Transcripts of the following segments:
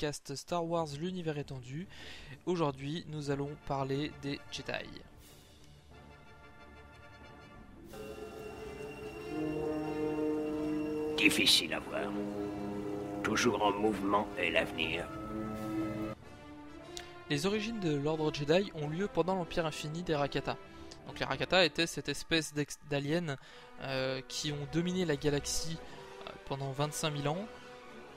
podcast Star Wars L'univers étendu. Aujourd'hui, nous allons parler des Jedi. Difficile à voir. Toujours en mouvement est l'avenir. Les origines de l'ordre Jedi ont lieu pendant l'Empire infini des Rakata. Donc les Rakata étaient cette espèce d'aliens euh, qui ont dominé la galaxie euh, pendant 25 000 ans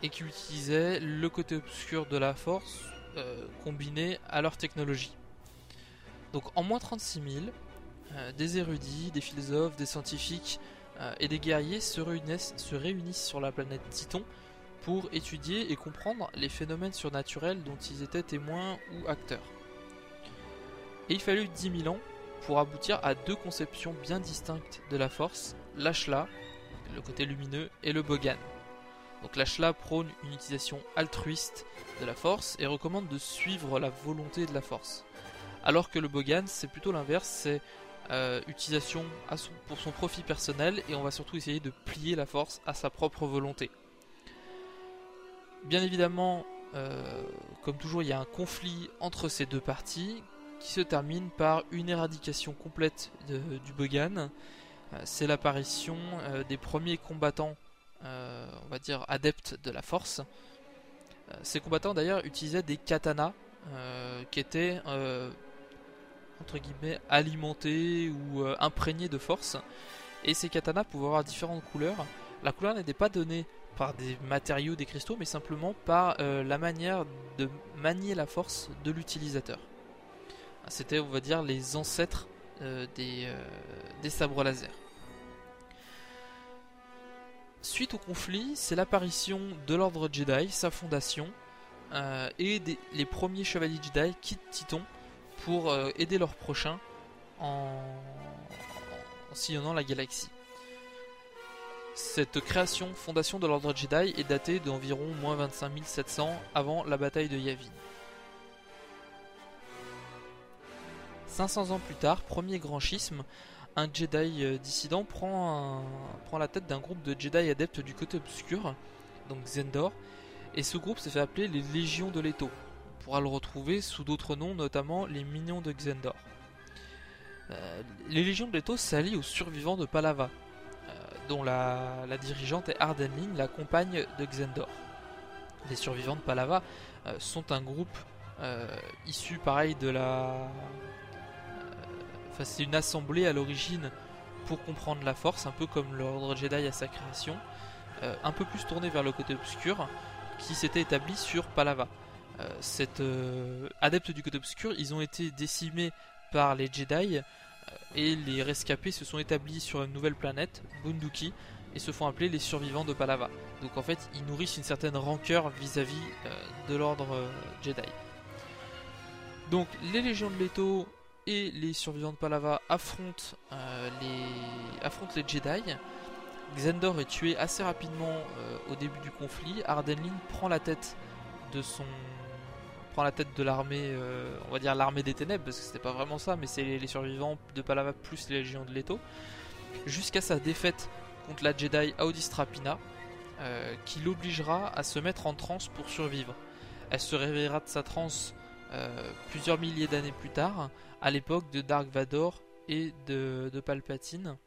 et qui utilisaient le côté obscur de la force euh, combiné à leur technologie. Donc en moins 36 000, des érudits, des philosophes, des scientifiques et des guerriers se réunissent, se réunissent sur la planète Titon pour étudier et comprendre les phénomènes surnaturels dont ils étaient témoins ou acteurs. Et il fallut 10 000 ans pour aboutir à deux conceptions bien distinctes de la force, l'ashla, le côté lumineux, et le bogan. Donc l'ashla prône une utilisation altruiste de la force et recommande de suivre la volonté de la force. Alors que le bogan, c'est plutôt l'inverse, c'est euh, utilisation pour son profit personnel et on va surtout essayer de plier la force à sa propre volonté. Bien évidemment, euh, comme toujours, il y a un conflit entre ces deux parties qui se termine par une éradication complète du Bogan. Euh, c'est l'apparition des premiers combattants, on va dire adeptes de la force. ces combattants d'ailleurs utilisaient des katanas qui étaient entre guillemets alimentés ou imprégnés de force. Et ces katanas pouvaient avoir différentes couleurs. La couleur n'était pas donnée par des matériaux, des cristaux, mais simplement par euh, la manière de manier la force de l'utilisateur. C'était, on va dire, les ancêtres euh, des, euh, des, sabres laser. Suite au conflit, c'est l'apparition de l'ordre Jedi, sa fondation, et les premiers chevaliers Jedi quittent Titon pour aider leurs prochains en sillonnant la galaxie. Cette création, fondation de l'ordre Jedi, est datée d'environ moins 25 700 avant la bataille de Yavin. 500 ans plus tard, premier grand schisme, un Jedi euh, dissident prend, la tête d'un groupe de Jedi adeptes du côté obscur, donc Zendor, et ce groupe s'est fait appeler les Légions de Leto. On pourra le retrouver sous d'autres noms, notamment les Minions de Xendor. Euh, les Légions de Leto s'allient aux survivants de Palava, dont la, dirigeante est Ardenline, la compagne de Xendor. Les survivants de Palava euh, sont un groupe euh, issu pareil de la... Euh, enfin c'est une assemblée à l'origine pour comprendre la force, un peu comme l'ordre Jedi à sa création, un peu plus tourné vers le côté obscur, qui s'était établi sur Palava. Cet adepte du côté obscur, ils ont été décimés par les Jedi et les rescapés se sont établis sur une nouvelle planète, Bunduki, et se font appeler les survivants de Palava. Donc en fait, ils nourrissent une certaine rancœur vis-à-vis euh, de l'ordre euh, Jedi. Donc les légions de Leto et les survivants de Palava affrontent, euh, les... affrontent les Jedi. Xendor est tué assez rapidement au début du conflit. Ardenlin prend la tête de son prend la tête de l'armée, euh, on va dire l'armée des ténèbres, parce que c'était pas vraiment ça, mais c'est les, survivants de Palava plus les légions de Leto, jusqu'à sa défaite contre la Jedi Audistrapina, euh, qui l'obligera à se mettre en transe pour survivre. Elle se réveillera de sa transe euh, plusieurs milliers d'années plus tard, à l'époque de Dark Vador et de, de Palpatine.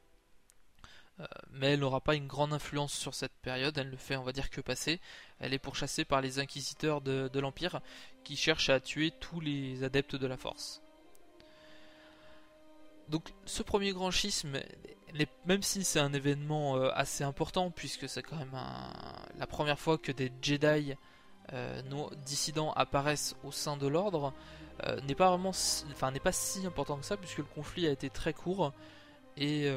Euh, mais elle n'aura pas une grande influence sur cette période, elle ne fait on va dire que passer. Elle est pourchassée par les inquisiteurs de, l'Empire qui cherchent à tuer tous les adeptes de la force. Donc ce premier grand schisme, même si c'est un événement euh, assez important, puisque c'est quand même la première fois que des Jedi euh, dissidents apparaissent au sein de l'ordre, n'est pas enfin n'est pas si important que ça, puisque le conflit a été très court et,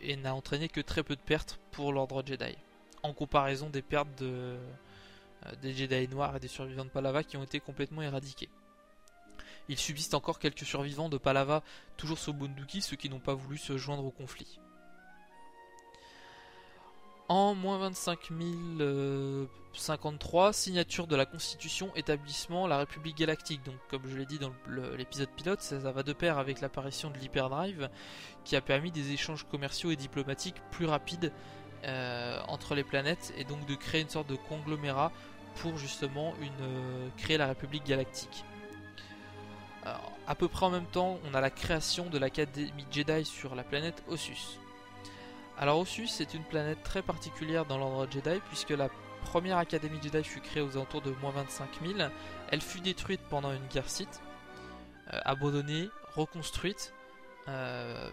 et n'a entraîné que très peu de pertes pour l'ordre Jedi, en comparaison des pertes de, euh, des Jedi noirs et des survivants de Palava qui ont été complètement éradiqués. Il subsiste encore quelques survivants de Palava toujours sous Bunduki, ceux qui n'ont pas voulu se joindre au conflit. En moins 25 053, signature de la Constitution, établissement la République Galactique. Donc, comme je l'ai dit dans l'épisode pilote, ça, va de pair avec l'apparition de l'hyperdrive, qui a permis des échanges commerciaux et diplomatiques plus rapides entre les planètes et donc de créer une sorte de conglomérat pour justement une, créer la République galactique. Alors, à peu près en même temps, on a la création de l'Académie Jedi sur la planète Ossus. Alors Ossus est une planète très particulière dans l'ordre Jedi puisque la première Académie Jedi fut créée aux alentours de moins 25 000. Elle fut détruite pendant une guerre Sith, euh, abandonnée, reconstruite, euh,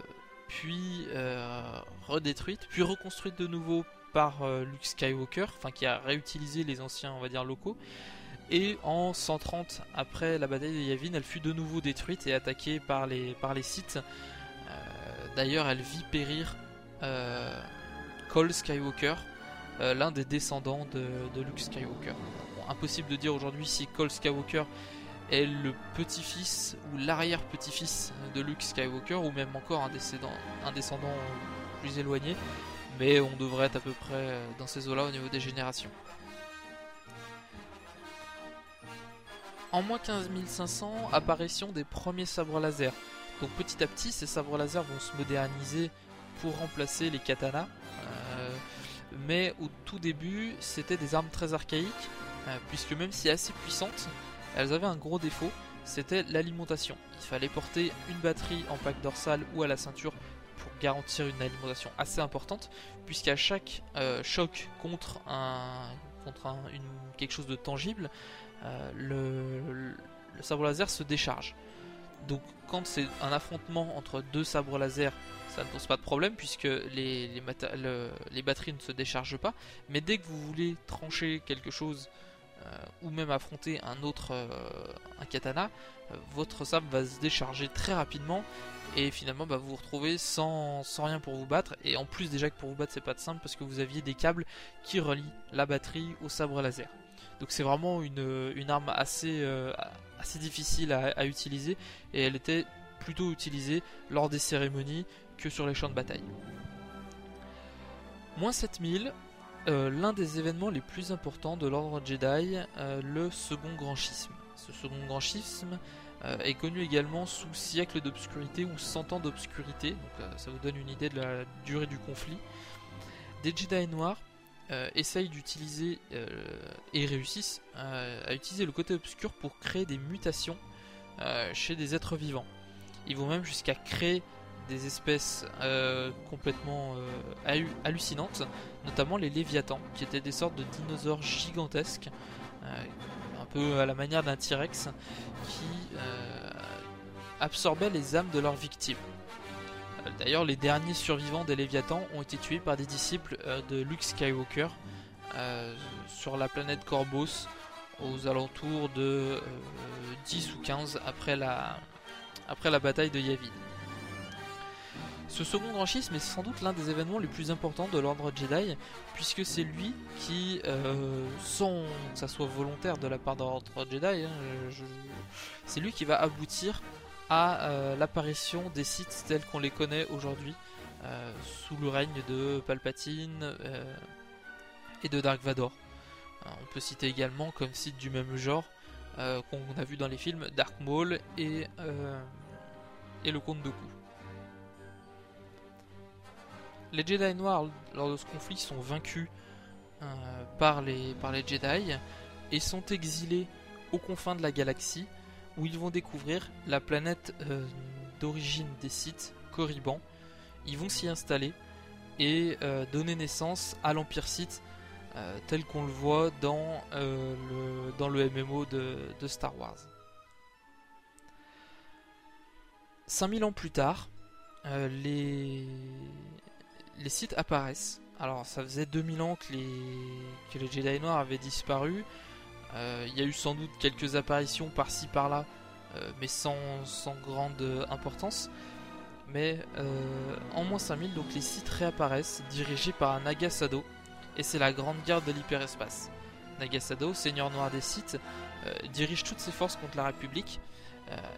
puis euh, redétruite, puis reconstruite de nouveau par Luke Skywalker, enfin qui a réutilisé les anciens, on va dire, locaux. Et en 130 après la bataille de Yavin, elle fut de nouveau détruite et attaquée par les, par les Sith. D'ailleurs, elle vit périr Cole Skywalker, euh, l'un des descendants de, Luke Skywalker. impossible de dire aujourd'hui si Cole Skywalker est le petit-fils ou l'arrière-petit-fils de Luke Skywalker ou même encore un descendant, plus éloigné, mais on devrait être à peu près dans ces eaux-là au niveau des générations. En moins 15 500, apparition des premiers sabres laser. Donc petit à petit, ces sabres laser vont se moderniser pour remplacer les katanas. Euh, mais au tout début, c'était des armes très archaïques, euh, puisque même si assez puissantes, elles avaient un gros défaut, c'était l'alimentation. Il fallait porter une batterie en pack dorsal ou à la ceinture pour garantir une alimentation assez importante, puisqu'à chaque euh, choc contre un contre une, quelque chose de tangible, le, le sabre laser se décharge. Donc quand c'est un affrontement entre deux sabres laser ça ne pose pas de problème puisque les, batteries ne se déchargent pas. Mais dès que vous voulez trancher quelque chose euh, ou même affronter un autre euh, katana, euh, votre sabre va se décharger très rapidement et finalement bah, vous vous retrouvez sans, rien pour vous battre. Et en plus déjà que pour vous battre c'est pas de simple parce que vous aviez des câbles qui relient la batterie au sabre laser. Donc c'est vraiment une, arme assez, assez difficile à, utiliser et elle était plutôt utilisée lors des cérémonies que sur les champs de bataille. Moins 7000, euh, l'un des événements les plus importants de l'ordre Jedi, euh, le second grand schisme. Ce second grand schisme euh, est connu également sous siècle d'obscurité ou 100 ans d'obscurité, donc ça vous donne une idée de la durée du conflit. Des Jedi noirs essayent d'utiliser et réussissent à utiliser le côté obscur pour créer des mutations chez des êtres vivants. Ils vont même jusqu'à créer des espèces euh, complètement euh, hallucinantes, notamment les léviathans, qui étaient des sortes de dinosaures gigantesques, euh, un peu à la manière d'un T-Rex, qui absorbaient les âmes de leurs victimes. D'ailleurs, les derniers survivants des léviathans ont été tués par des disciples de Luke Skywalker sur la planète Corbos aux alentours de 10 ou 15 après la, après la bataille de Yavin. Ce second grand schisme est sans doute l'un des événements les plus importants de l'ordre Jedi, puisque c'est lui qui, euh, sans que ça soit volontaire de la part de l'ordre Jedi, hein, c'est lui qui va aboutir à euh, l'apparition des sites tels qu'on les connaît aujourd'hui, euh, sous le règne de Palpatine et de Dark Vador. on peut citer également comme site du même genre qu'on a vu dans les films Dark Maul et, le Comte Dooku. Les Jedi noirs, lors de ce conflit, sont vaincus euh, par les Jedi et sont exilés aux confins de la galaxie où ils vont découvrir la planète euh, d'origine des Sith, Korriban. Ils vont s'y installer et euh, donner naissance à l'Empire Sith tel qu'on le voit dans, le, MMO de, Star Wars. 5000 ans plus tard, les, les sites apparaissent. Alors ça faisait 2000 ans que les Jedi Noirs avaient disparu. Euh, il y a eu sans doute quelques apparitions par-ci par-là, euh, mais sans, grande importance. Mais euh, en moins 5000, donc les sites réapparaissent, dirigés par Nagasado, et c'est la grande garde de l'hyperespace. Nagasado, seigneur noir des sites, dirige toutes ses forces contre la République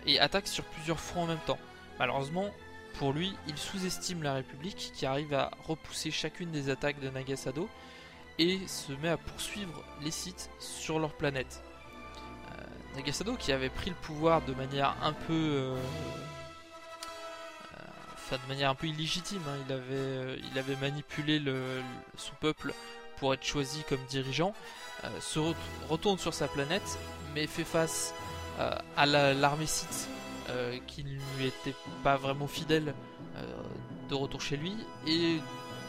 et attaque sur plusieurs fronts en même temps. Malheureusement, pour lui, il sous-estime la République qui arrive à repousser chacune des attaques de Nagasado et se met à poursuivre les sites sur leur planète. Euh, Nagasado qui avait pris le pouvoir de manière un peu euh, euh, enfin de manière un peu illégitime. hein, il, avait, manipulé le, son peuple pour être choisi comme dirigeant, se retourne sur sa planète, mais fait face à l'armée Sith qui ne lui était pas vraiment fidèle de retour chez lui. Et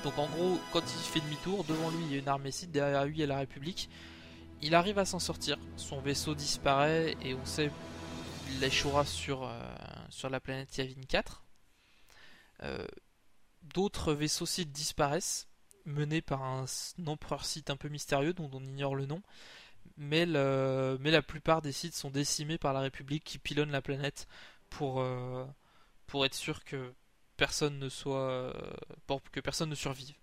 donc en gros, quand il fait demi-tour, devant lui il y a une armée Sith, derrière lui il y a la République. Il arrive à s'en sortir, son vaisseau disparaît et on sait qu'il échouera sur, sur la planète Yavin 4. Euh, d'autres vaisseaux sites disparaissent, menés par un empereur site un peu mystérieux dont on ignore le nom. Mais, la plupart des sites sont décimés par la République qui pilonne la planète euh, pour être sûr que personne ne soit pour que personne ne survive.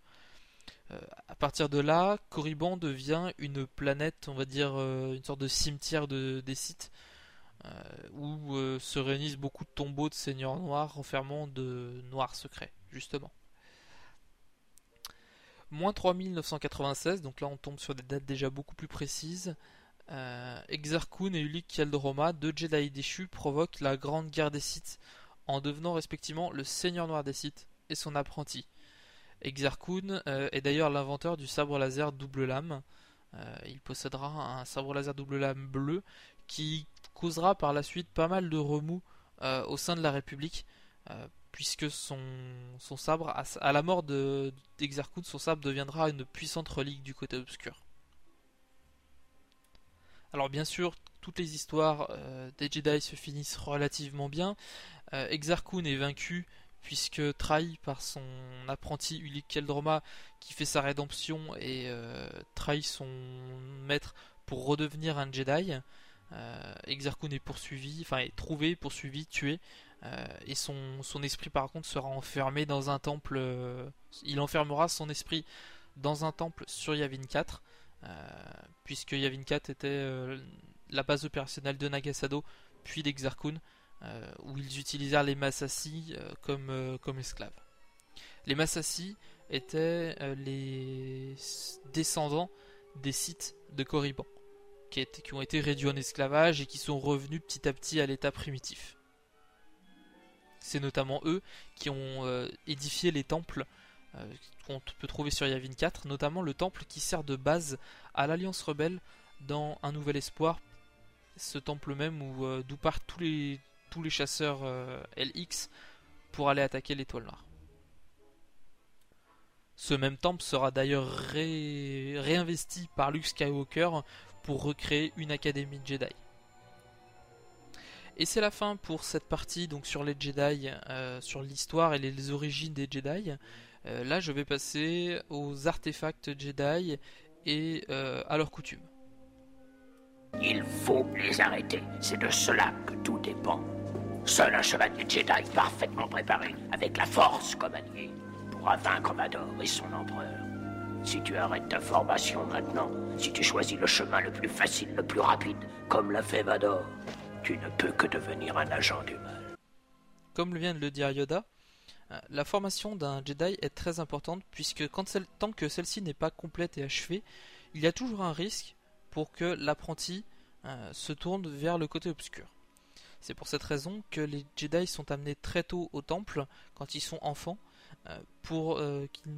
Euh, à partir de là, Corriban devient une planète, on va dire une sorte de cimetière de, des sites euh, où euh, se réunissent beaucoup de tombeaux de seigneurs noirs renfermant de noirs secrets, justement. Moins 3996, donc là on tombe sur des dates déjà beaucoup plus précises. Euh, Exarchun et Ulik Kjeldroma, deux Jedi déchus, provoquent la grande guerre des Sith en devenant respectivement le seigneur noir des Sith et son apprenti. Exarchun est d'ailleurs l'inventeur du sabre laser double lame. il possédera un sabre laser double lame bleu qui causera par la suite pas mal de remous euh, au sein de la République, euh, puisque son, sabre, à, la mort d'Exarchun, son sabre deviendra une puissante relique du côté obscur. Alors bien sûr, toutes les histoires euh, des Jedi se finissent relativement bien. Exarchun est vaincu puisque trahi par son apprenti Ulik Keldroma qui fait sa rédemption et trahit son maître pour redevenir un Jedi. Euh, est poursuivi, enfin est trouvé, poursuivi, tué, euh, et son, esprit par contre sera enfermé dans un temple. Euh, il enfermera son esprit dans un temple sur Yavin 4, puisque Yavin 4 était la base opérationnelle de Nagasado, puis d'Exarchun, où ils utilisèrent les Massassi comme, comme esclaves. Les Massassi étaient les descendants des sites de Corriban qui, ont été réduits en esclavage et qui sont revenus petit à petit à l'état primitif. C'est notamment eux qui ont euh, édifié les temples euh, qu'on peut trouver sur Yavin 4, notamment le temple qui sert de base à l'Alliance rebelle dans Un Nouvel Espoir, ce temple même où euh, d'où partent tous les, tous les chasseurs LX pour aller attaquer l'étoile noire. Ce même temple sera d'ailleurs réinvesti par Luke Skywalker pour recréer une académie Jedi. Et c'est la fin pour cette partie donc sur les Jedi, euh, sur l'histoire et les, origines des Jedi. Euh, là, je vais passer aux artefacts Jedi et euh, à leur coutume. Il faut les arrêter. C'est de cela que tout dépend. Seul un chevalier Jedi parfaitement préparé, avec la Force comme allié, pourra vaincre Vador et son empereur. Si tu arrêtes ta formation maintenant, si tu choisis le chemin le plus facile, le plus rapide, comme l'a fait Vador, tu ne peux que devenir un agent du mal. Comme vient de le dire Yoda, euh, la formation d'un Jedi est très importante puisque tant que celle-ci n'est pas complète et achevée, il y a toujours un risque pour que l'apprenti euh, se tourne vers le côté obscur. C'est pour cette raison que les Jedi sont amenés très tôt au temple quand ils sont enfants euh, pour qu'ils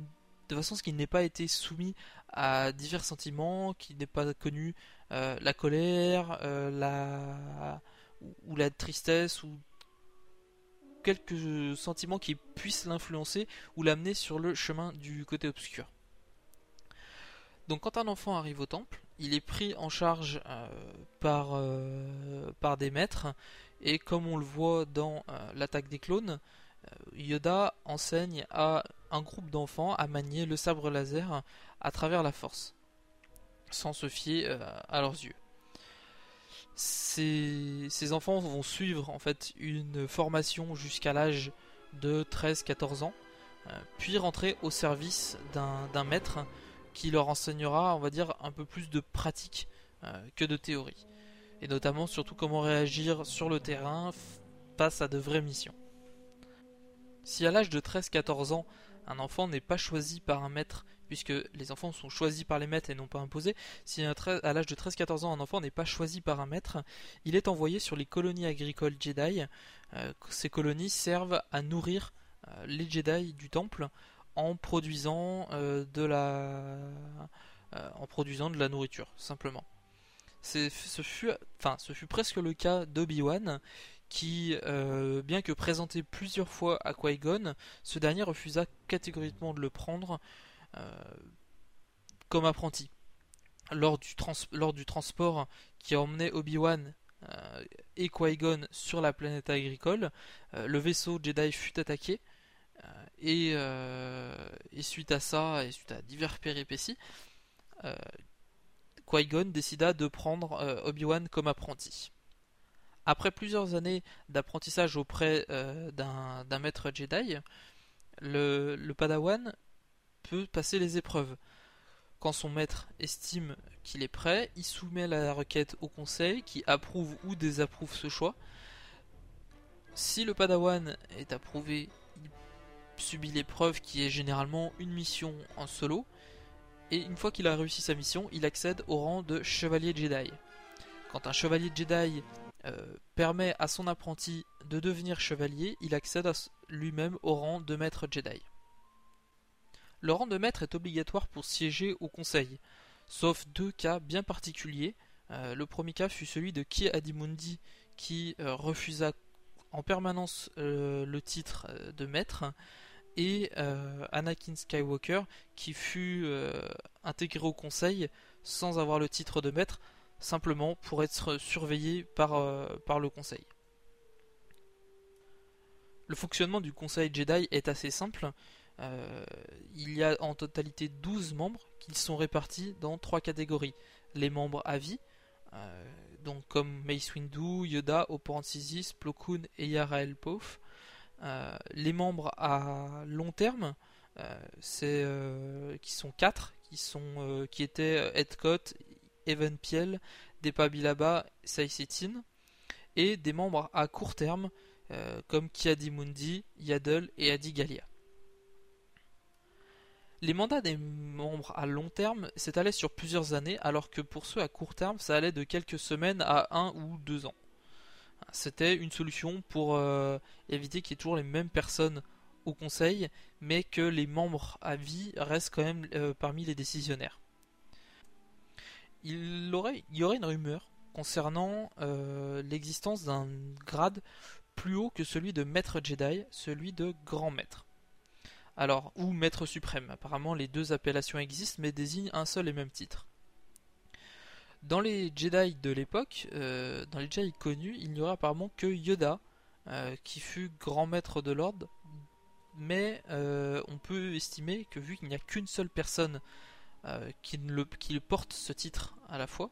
de façon à ce qu'il n'ait pas été soumis à divers sentiments, qu'il n'ait pas connu euh, la colère, euh, la ou, la tristesse ou quelques sentiments qui puissent l'influencer ou l'amener sur le chemin du côté obscur. Donc quand un enfant arrive au temple, il est pris en charge euh, par des maîtres et comme on le voit dans l'attaque des clones, Yoda enseigne à un groupe d'enfants à manier le sabre laser à travers la force, sans se fier euh, à leurs yeux. Ces, enfants vont suivre en fait une formation jusqu'à l'âge de 13-14 ans, euh, puis rentrer au service d'un maître qui leur enseignera, on va dire, un peu plus de pratique euh, que de théorie. Et notamment surtout comment réagir sur le terrain face à de vraies missions. Si à l'âge de 13-14 ans, un enfant n'est pas choisi par un maître, puisque les enfants sont choisis par les maîtres et non pas imposés, si à l'âge de 13-14 ans un enfant n'est pas choisi par un maître, il est envoyé sur les colonies agricoles Jedi. Euh, ces colonies servent à nourrir les Jedi du Temple en produisant produisant de la nourriture simplement. Ce fut, enfin, ce fut presque le cas d'Obi-Wan qui, bien que présenté plusieurs fois à Qui-Gon, ce dernier refusa catégoriquement de le prendre comme apprenti. Lors du, lors du transport qui emmenait Obi-Wan euh, et Qui-Gon sur la planète agricole, euh, le vaisseau Jedi fut attaqué. Euh, et, suite à ça, et suite à divers péripéties, Qui-Gon décida de prendre Obi-Wan comme apprenti. Après plusieurs années d'apprentissage auprès d'un maître Jedi, le, Padawan peut passer les épreuves. Quand son maître estime qu'il est prêt, il soumet la requête au conseil qui approuve ou désapprouve ce choix. Si le padawan est approuvé, il subit l'épreuve qui est généralement une mission en solo. Et une fois qu'il a réussi sa mission, il accède au rang de chevalier Jedi. Quand un chevalier Jedi euh, permet à son apprenti de devenir chevalier, il accède lui-même au rang de maître Jedi. Le rang de maître est obligatoire pour siéger au conseil, sauf deux cas bien particuliers. Euh, le premier cas fut celui de Ki Adimundi qui euh, refusa en permanence le titre de maître et Anakin Skywalker qui fut intégré au conseil sans avoir le titre de maître simplement pour être surveillé par, par le conseil. Le fonctionnement du conseil Jedi est assez simple. Euh, il y a en totalité 12 membres qui sont répartis dans trois catégories. Les membres à vie, euh, donc comme Mace Windu, Yoda, Oporant Sisis, Plo Koon et Yarael Pof. Euh, les membres à long terme, c'est qui sont 4, qui, sont, qui étaient Edcott, Evan Piel, Depa Bilaba, et des membres à court terme, comme Kiadi Mundi, Yaddle et Adi Galia. Les mandats des membres à long terme s'étalaient sur plusieurs années, alors que pour ceux à court terme, ça allait de quelques semaines à un ou deux ans. C'était une solution pour euh, éviter qu'il y ait toujours les mêmes personnes au conseil, mais que les membres à vie restent quand même euh, parmi les décisionnaires. Il, y aurait une rumeur concernant euh, l'existence d'un grade plus haut que celui de maître Jedi, celui de grand maître. Alors, ou maître suprême. Apparemment, les deux appellations existent, mais désignent un seul et même titre. Dans les Jedi de l'époque, euh, dans les Jedi connus, il n'y aurait apparemment que Yoda, euh, qui fut grand maître de l'ordre, mais euh, on peut estimer que vu qu'il n'y a qu'une seule personne qui, le, porte ce titre à la fois,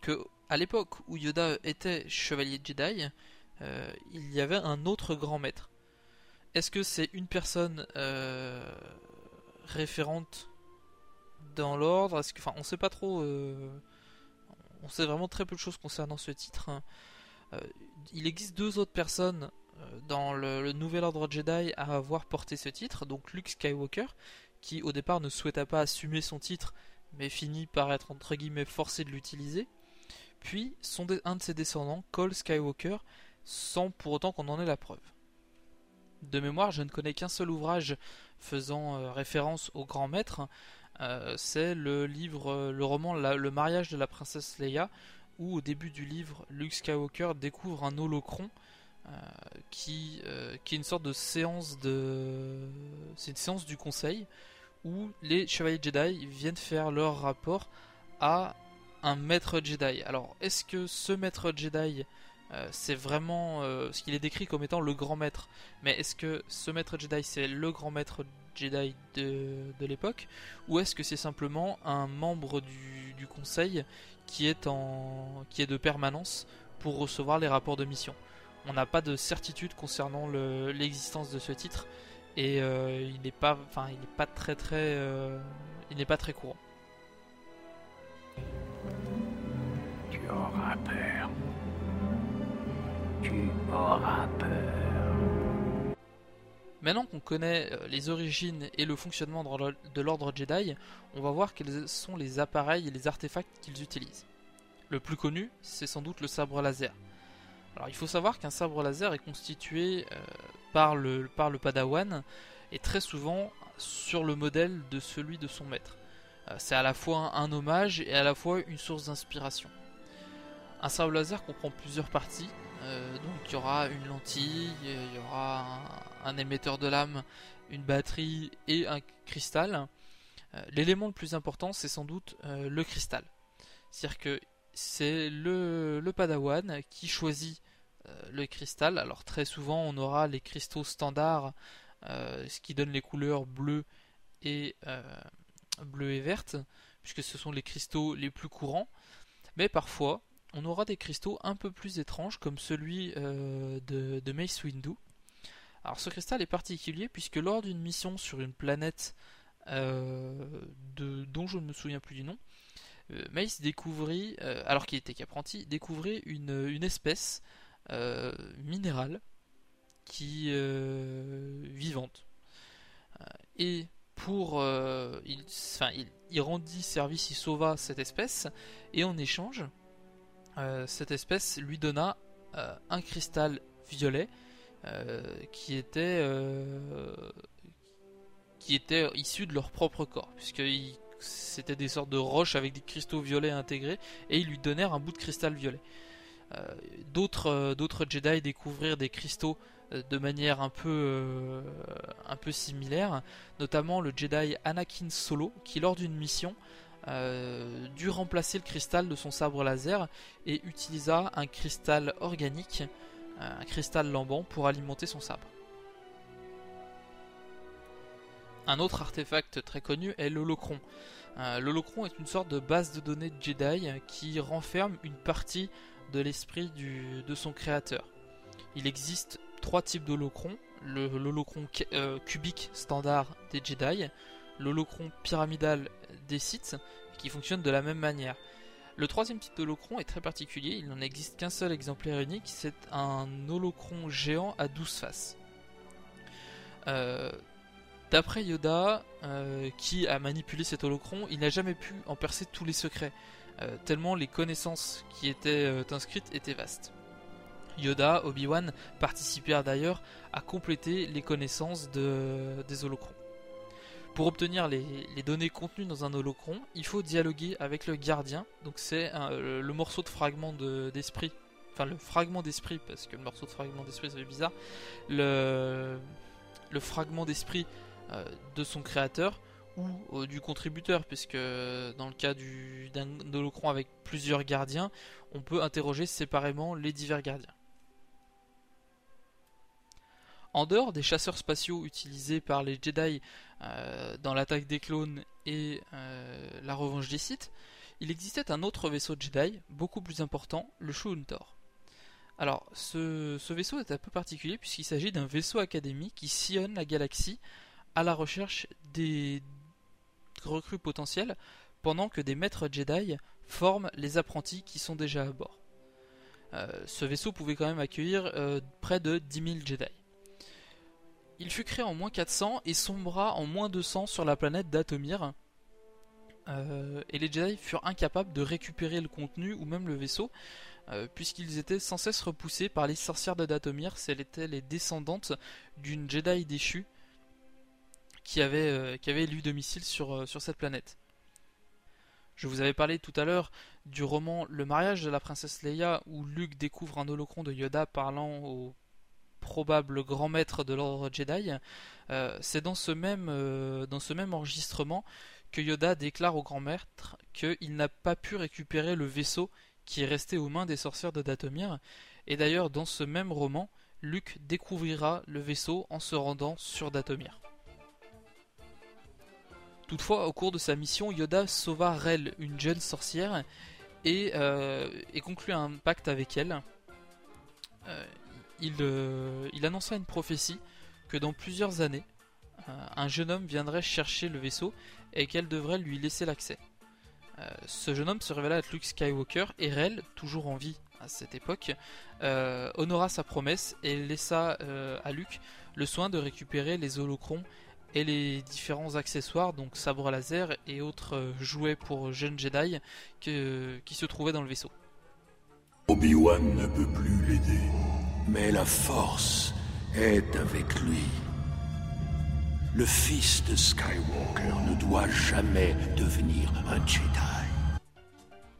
que à l'époque où Yoda était chevalier Jedi, il y avait un autre grand maître. Est-ce que c'est une personne référente dans l'ordre? Est-ce que, enfin, on sait pas trop. On sait vraiment très peu de choses concernant ce titre. Hein. Euh, il existe deux autres personnes dans le, nouvel ordre Jedi à avoir porté ce titre. Donc Luke Skywalker, qui au départ ne souhaita pas assumer son titre, mais finit par être entre guillemets forcé de l'utiliser. Puis un de ses descendants, Cole Skywalker, sans pour autant qu'on en ait la preuve. De mémoire, je ne connais qu'un seul ouvrage faisant euh, référence au grand maître. Euh, c'est le livre, euh, le roman Le mariage de la princesse Leia, où au début du livre, Luke Skywalker découvre un holocron qui, qui est une sorte de séance de, c'est une séance du conseil où les chevaliers Jedi viennent faire leur rapport à un maître Jedi. Alors, est-ce que ce maître Jedi euh, c'est vraiment euh, ce qu'il est décrit comme étant le grand maître. Mais est-ce que ce maître Jedi c'est le grand maître Jedi de, l'époque? Ou est-ce que c'est simplement un membre du, conseil qui est, en, qui est de permanence pour recevoir les rapports de mission? On n'a pas de certitude concernant l'existence de ce titre et euh, il n'est pas, pas très il n'est pas très courant. Tu auras peur. Maintenant qu'on connaît euh, les origines et le fonctionnement de l'ordre Jedi, on va voir quels sont les appareils et les artefacts qu'ils utilisent. Le plus connu, c'est sans doute le sabre laser. Alors il faut savoir qu'un sabre laser est constitué par, le, par le padawan et très souvent sur le modèle de celui de son maître. C'est à la fois un hommage et à la fois une source d'inspiration. Un sabre laser comprend plusieurs parties, donc il y aura une lentille, il y aura un émetteur de lame, une batterie et un cristal. Euh, l'élément le plus important, c'est sans doute euh, le cristal. C'est-à-dire que c'est le, padawan qui choisit euh, le cristal. Alors très souvent, on aura les cristaux standards, ce qui donne les couleurs bleues et bleu et verte, puisque ce sont les cristaux les plus courants. Mais parfois, on aura des cristaux un peu plus étranges, comme celui de, de Mace Windu. Alors ce cristal est particulier puisque lors d'une mission sur une planète euh, de, dont je ne me souviens plus du nom, euh, Mace découvrit, euh, alors qu'il était qu'apprenti, découvrit une, espèce minérale qui vivante. et pour, enfin, il, rendit service, il sauva cette espèce, et en échange, cette espèce lui donna un cristal violet qui était qui étaient issus de leur propre corps, puisque c'était des sortes de roches avec des cristaux violets intégrés, et ils lui donnèrent un bout de cristal violet. Euh, d'autres, euh, Jedi découvrirent des cristaux euh, de manière un peu similaire, notamment le Jedi Anakin Solo, qui lors d'une mission dut remplacer le cristal de son sabre laser et utilisa un cristal organique, un cristal lambant, pour alimenter son sabre. Un autre artefact très connu est l'holocron. Euh, l'holocron est une sorte de base de données Jedi qui renferme une partie de l'esprit de son créateur. Il existe trois types d'holocrons. L'holocron euh, cubique standard des Jedi, l'holocron pyramidal des Sith, qui fonctionne de la même manière. Le troisième type d'holocron est très particulier, il n'en existe qu'un seul exemplaire unique, c'est un holocron géant à 12 faces. Euh, D'après Yoda, euh, qui a manipulé cet holocron, il n'a jamais pu en percer tous les secrets, euh, tellement les connaissances qui étaient inscrites étaient vastes. Yoda, Obi-Wan participèrent d'ailleurs à compléter les connaissances des holocrons. Pour obtenir les, données contenues dans un holocron, il faut dialoguer avec le gardien, donc c'est le, morceau de fragment d'esprit, enfin le fragment d'esprit, parce que le morceau de fragment d'esprit c'est bizarre, le, fragment d'esprit euh, de son créateur ou euh, du contributeur, puisque dans le cas d'un holocron avec plusieurs gardiens, on peut interroger séparément les divers gardiens. En dehors des chasseurs spatiaux utilisés par les Jedi euh, dans l'attaque des clones et la revanche des Sith, il existait un autre vaisseau Jedi, beaucoup plus important, le Shuntor. Alors, ce, vaisseau est un peu particulier puisqu'il s'agit d'un vaisseau académique qui sillonne la galaxie à la recherche des recrues potentielles pendant que des maîtres Jedi forment les apprentis qui sont déjà à bord. Euh, ce vaisseau pouvait quand même accueillir euh, près de 10 000 Jedi. Il fut créé en moins 400 et sombra en moins 200 sur la planète d'Atomir. Euh, et les Jedi furent incapables de récupérer le contenu ou même le vaisseau, puisqu'ils étaient sans cesse repoussés par les sorcières de Datomir, celles étaient les descendantes d'une Jedi déchue qui avait, euh, qui avait élu domicile sur, euh, sur cette planète. Je vous avais parlé tout à l'heure du roman Le mariage de la princesse Leia où Luke découvre un holocron de Yoda parlant au probable grand maître de l'ordre Jedi. Euh, c'est dans, ce même, dans ce même enregistrement que Yoda déclare au grand maître qu'il n'a pas pu récupérer le vaisseau qui est resté aux mains des sorcières de Datomir. Et d'ailleurs, dans ce même roman, Luke découvrira le vaisseau en se rendant sur Datomir. Toutefois, au cours de sa mission, Yoda sauva Rel, une jeune sorcière, et, euh, conclut un pacte avec elle. Euh, euh, il, annonça une prophétie que dans plusieurs années, un jeune homme viendrait chercher le vaisseau et qu'elle devrait lui laisser l'accès. ce jeune homme se révéla être Luke Skywalker et Rel, toujours en vie à cette époque, honora sa promesse et laissa à Luke le soin de récupérer les holocrons et les différents accessoires, donc sabre laser et autres euh, jouets pour jeunes Jedi qui se trouvaient dans le vaisseau. Obi-Wan ne peut plus l'aider. Mais la force est avec lui. Le fils de Skywalker ne doit jamais devenir un Jedi.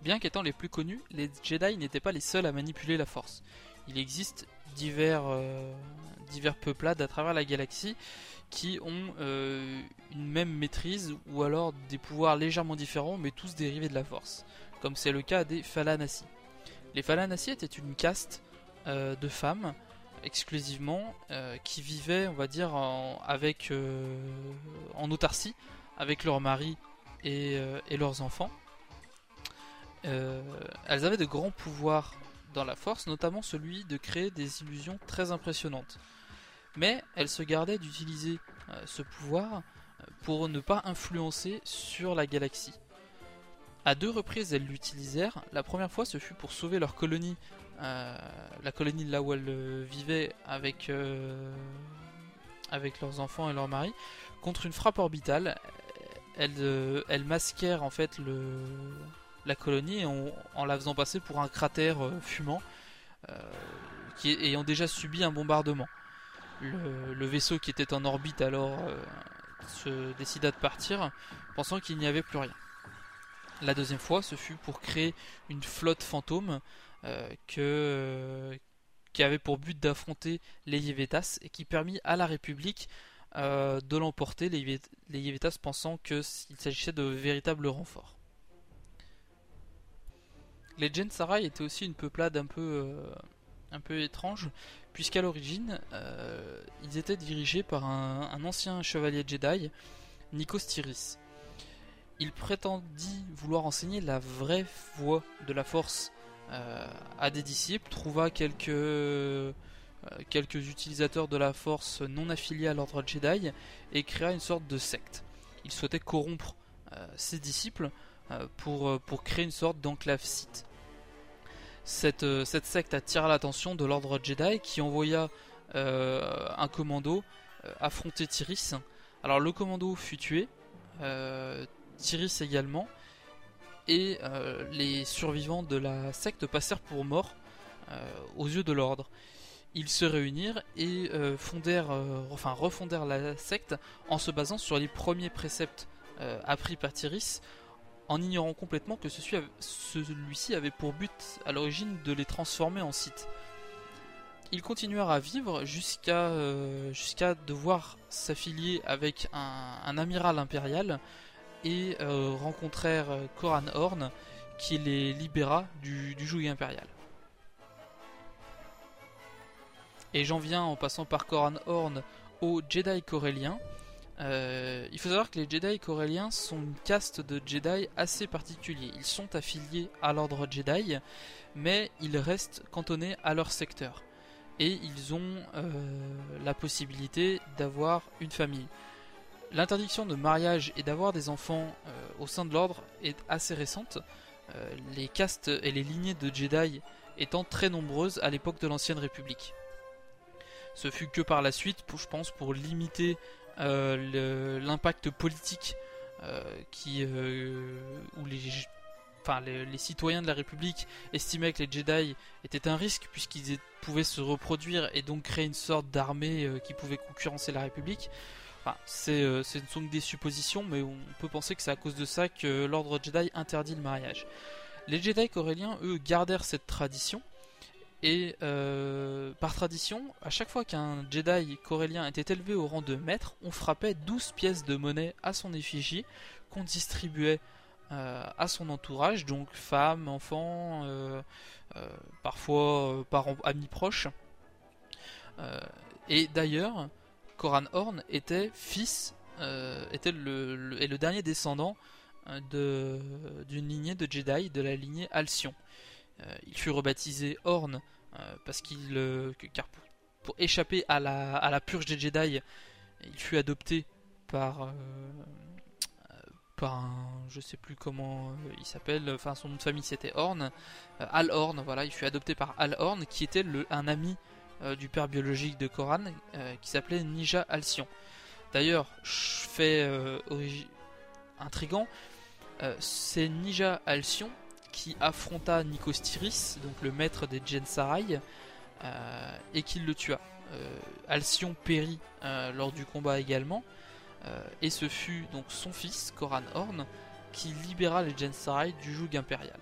Bien qu'étant les plus connus, les Jedi n'étaient pas les seuls à manipuler la force. Il existe divers, euh, peuplades à travers la galaxie qui ont euh, une même maîtrise ou alors des pouvoirs légèrement différents mais tous dérivés de la force, comme c'est le cas des Falanassi. Les Falanassi étaient une caste euh, de femmes exclusivement qui vivaient, on va dire, en, avec, en autarcie avec leurs maris et, leurs enfants. elles avaient de grands pouvoirs dans la force, notamment celui de créer des illusions très impressionnantes. Mais elle se gardait d'utiliser euh, ce pouvoir euh, pour ne pas influencer sur la galaxie. À deux reprises, elles l'utilisèrent. La première fois, ce fut pour sauver leur colonie, euh, la colonie là où elles vivaient avec, avec leurs enfants et leurs maris, contre une frappe orbitale. Elles, elles masquèrent en fait le, la colonie en, la faisant passer pour un cratère euh, fumant euh, ayant déjà subi un bombardement. Le, vaisseau qui était en orbite alors euh, se décida de partir, pensant qu'il n'y avait plus rien. La deuxième fois, ce fut pour créer une flotte fantôme que, qui avait pour but d'affronter les Yévétas et qui permit à la République de l'emporter, les, les pensant qu'il s'agissait de véritables renforts. Les Sarai étaient aussi une peuplade un peu, euh, étrange, puisqu'à l'origine, euh, ils étaient dirigés par un, ancien chevalier Jedi, Nikos Tiris. Il prétendit vouloir enseigner la vraie voie de la force euh, à des disciples, trouva quelques, quelques utilisateurs de la force non affiliés à l'ordre Jedi et créa une sorte de secte. Il souhaitait corrompre ses disciples pour, pour créer une sorte d'enclave site. Euh, cette, secte attira l'attention de l'ordre Jedi qui envoya euh, un commando euh, affronter Tyris. Alors le commando fut tué, Tyris également, et les survivants de la secte passèrent pour morts aux yeux de l'ordre. Ils se réunirent et fondèrent, enfin refondèrent la secte en se basant sur les premiers préceptes appris par Tyris en ignorant complètement que celui-ci avait pour but à l'origine de les transformer en sites. Ils continuèrent à vivre jusqu'à euh, devoir s'affilier avec un, amiral impérial et euh, rencontrèrent Koran Horn qui les libéra du, du impérial. Et j'en viens en passant par Koran Horn au Jedi corélien, euh, il faut savoir que les Jedi coréliens sont une caste de Jedi assez particulier. Ils sont affiliés à l'ordre Jedi, mais ils restent cantonnés à leur secteur. Et ils ont euh, la possibilité d'avoir une famille. L'interdiction de mariage et d'avoir des enfants euh, au sein de l'ordre est assez récente. les castes et les lignées de Jedi étant très nombreuses à l'époque de l'Ancienne République. Ce fut que par la suite, je pense, pour limiter euh, l'impact politique euh, qui, euh, où les, citoyens de la République estimaient que les Jedi étaient un risque puisqu'ils pouvaient se reproduire et donc créer une sorte d'armée qui pouvait concurrencer la République. Enfin, c'est, ce sont des suppositions, mais on peut penser que c'est à cause de ça que l'ordre Jedi interdit le mariage. Les Jedi coréliens, eux, gardèrent cette tradition, et euh, par tradition, à chaque fois qu'un Jedi corélien était élevé au rang de maître, on frappait 12 pièces de monnaie à son effigie qu'on distribuait euh, à son entourage, donc femmes, enfants, euh, parfois parents, amis proches. et d'ailleurs, Koran Horn était fils, était le, dernier descendant d'une lignée de Jedi, de la lignée Alcyon. Euh, il fut rebaptisé Horn euh, parce qu'il, euh, car pour, échapper à la, à la purge des Jedi, il fut adopté par par un, je sais plus comment il s'appelle, enfin son nom de famille c'était Horn, Al Horn, voilà, il fut adopté par Al Horn, qui était un ami du père biologique de Koran, qui s'appelait Nija Alcyon. D'ailleurs, fait intrigant, c'est Nija Alcyon qui affronta Nicostyris, donc le maître des Gensarai, et qui le tua. Alcyon périt lors du combat également, et ce fut donc son fils, Koran Horn, qui libéra les Gensarai du joug impérial.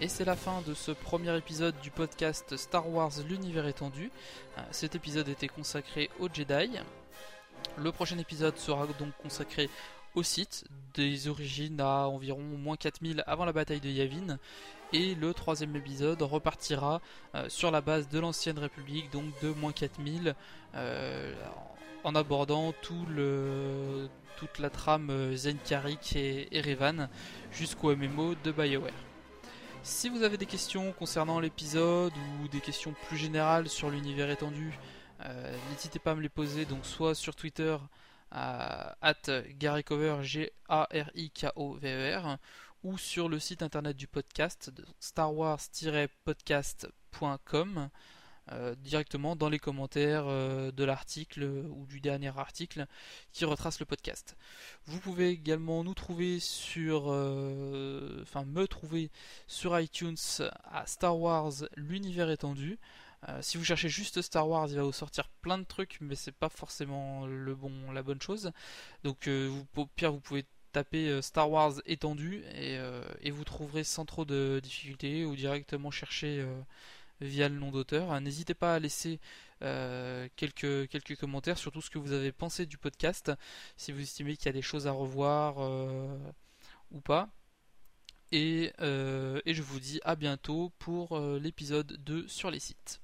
Et c'est la fin de ce premier épisode du podcast Star Wars l'univers étendu. Euh, cet épisode était consacré aux Jedi. Le prochain épisode sera donc consacré au site, des origines à environ moins 4000 avant la bataille de Yavin. Et le troisième épisode repartira euh, sur la base de l'ancienne République, donc de moins 4000, euh, en abordant tout le, toute la trame Zenkarik et Erevan jusqu'au MMO de BioWare. Si vous avez des questions concernant l'épisode ou des questions plus générales sur l'univers étendu, euh, n'hésitez pas à me les poser donc soit sur Twitter à GaryCover G A R I K O V E R ou sur le site internet du podcast Star Wars-podcast.com euh, directement dans les commentaires euh, de l'article ou du dernier article qui retrace le podcast. Vous pouvez également nous trouver sur, euh, enfin me trouver sur iTunes à Star Wars l'univers étendu. si vous cherchez juste Star Wars, il va vous sortir plein de trucs, mais c'est pas forcément le bon, la bonne chose. Donc, vous, au pire, vous pouvez taper Star Wars étendu et, vous trouverez sans trop de difficultés ou directement chercher via le nom d'auteur. Euh, n'hésitez pas à laisser euh, quelques, quelques commentaires sur tout ce que vous avez pensé du podcast, si vous estimez qu'il y a des choses à revoir euh, ou pas. Et, et, je vous dis à bientôt pour l'épisode 2 sur les sites.